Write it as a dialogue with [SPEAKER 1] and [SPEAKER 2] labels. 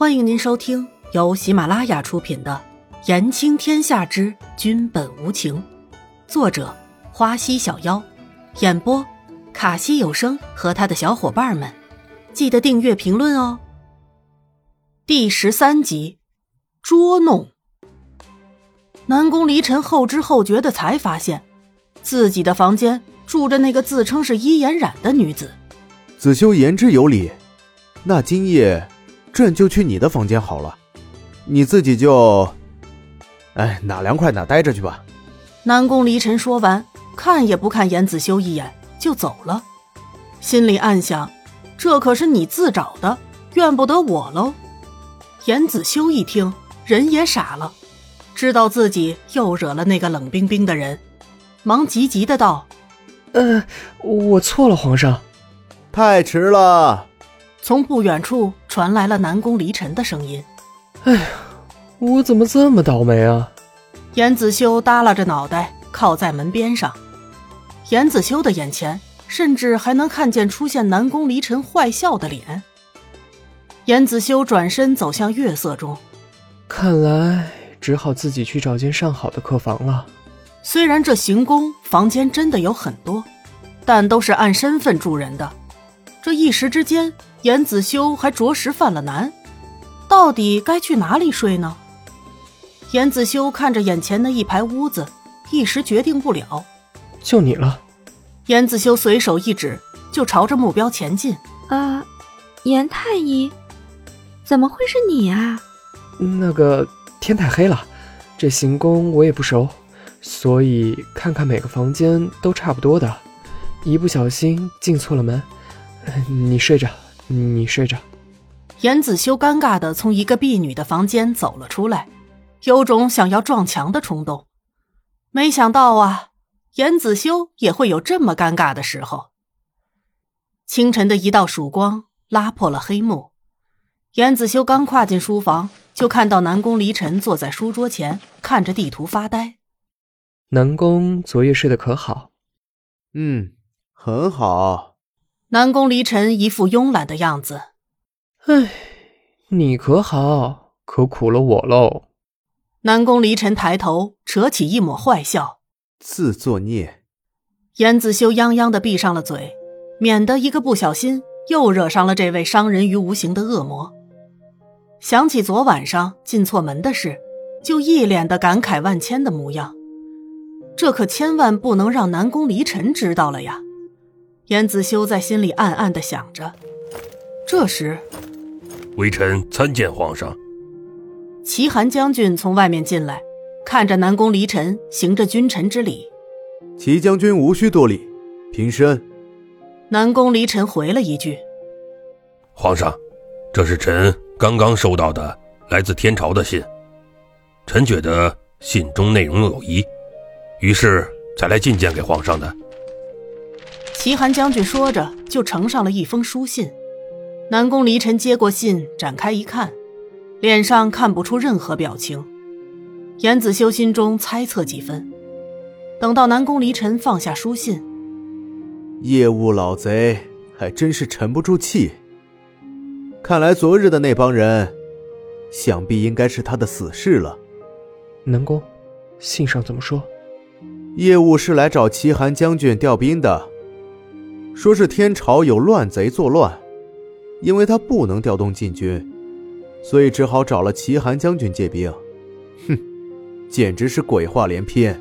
[SPEAKER 1] 欢迎您收听由喜马拉雅出品的《言情天下之君本无情》，作者花溪小妖，演播卡西有声和他的小伙伴们。记得订阅、评论哦。第十三集，捉弄。南宫离尘后知后觉的才发现，自己的房间住着那个自称是伊颜染的女子。
[SPEAKER 2] 子修言之有理，那今夜。朕就去你的房间好了，你自己就，哎，哪凉快哪待着去吧。
[SPEAKER 1] 南宫离尘说完，看也不看严子修一眼就走了，心里暗想：这可是你自找的，怨不得我喽。严子修一听，人也傻了，知道自己又惹了那个冷冰冰的人，忙急急的道：“
[SPEAKER 3] 呃，我错了，皇上。”
[SPEAKER 2] 太迟了。
[SPEAKER 1] 从不远处传来了南宫离尘的声音：“
[SPEAKER 3] 哎呀，我怎么这么倒霉啊！”
[SPEAKER 1] 严子修耷拉着脑袋靠在门边上，严子修的眼前甚至还能看见出现南宫离尘坏笑的脸。严子修转身走向月色中，
[SPEAKER 3] 看来只好自己去找间上好的客房了。
[SPEAKER 1] 虽然这行宫房间真的有很多，但都是按身份住人的，这一时之间。严子修还着实犯了难，到底该去哪里睡呢？严子修看着眼前的一排屋子，一时决定不了。
[SPEAKER 3] 就你了。
[SPEAKER 1] 严子修随手一指，就朝着目标前进。
[SPEAKER 4] 啊，严太医，怎么会是你啊？
[SPEAKER 3] 那个天太黑了，这行宫我也不熟，所以看看每个房间都差不多的，一不小心进错了门。你睡着。你睡着。
[SPEAKER 1] 严子修尴尬的从一个婢女的房间走了出来，有种想要撞墙的冲动。没想到啊，严子修也会有这么尴尬的时候。清晨的一道曙光拉破了黑幕，严子修刚跨进书房，就看到南宫离尘坐在书桌前，看着地图发呆。
[SPEAKER 3] 南宫昨夜睡得可好？
[SPEAKER 2] 嗯，很好。
[SPEAKER 1] 南宫离尘一副慵懒的样子，
[SPEAKER 3] 唉，你可好？可苦了我喽。
[SPEAKER 1] 南宫离尘抬头，扯起一抹坏笑，
[SPEAKER 2] 自作孽。
[SPEAKER 1] 严子修泱泱的闭上了嘴，免得一个不小心又惹上了这位伤人于无形的恶魔。想起昨晚上进错门的事，就一脸的感慨万千的模样。这可千万不能让南宫离尘知道了呀。严子修在心里暗暗的想着。这时，
[SPEAKER 5] 微臣参见皇上。
[SPEAKER 1] 齐寒将军从外面进来，看着南宫离尘，行着君臣之礼。
[SPEAKER 2] 齐将军无需多礼，平身。
[SPEAKER 1] 南宫离尘回了一句：“
[SPEAKER 5] 皇上，这是臣刚刚收到的来自天朝的信，臣觉得信中内容有疑，于是才来觐见给皇上的。”
[SPEAKER 1] 齐寒将军说着，就呈上了一封书信。南宫离尘接过信，展开一看，脸上看不出任何表情。严子修心中猜测几分。等到南宫离尘放下书信，
[SPEAKER 2] 业务老贼还真是沉不住气。看来昨日的那帮人，想必应该是他的死士了。
[SPEAKER 3] 南宫，信上怎么说？
[SPEAKER 2] 业务是来找齐寒将军调兵的。说是天朝有乱贼作乱，因为他不能调动禁军，所以只好找了齐寒将军借兵。哼，简直是鬼话连篇。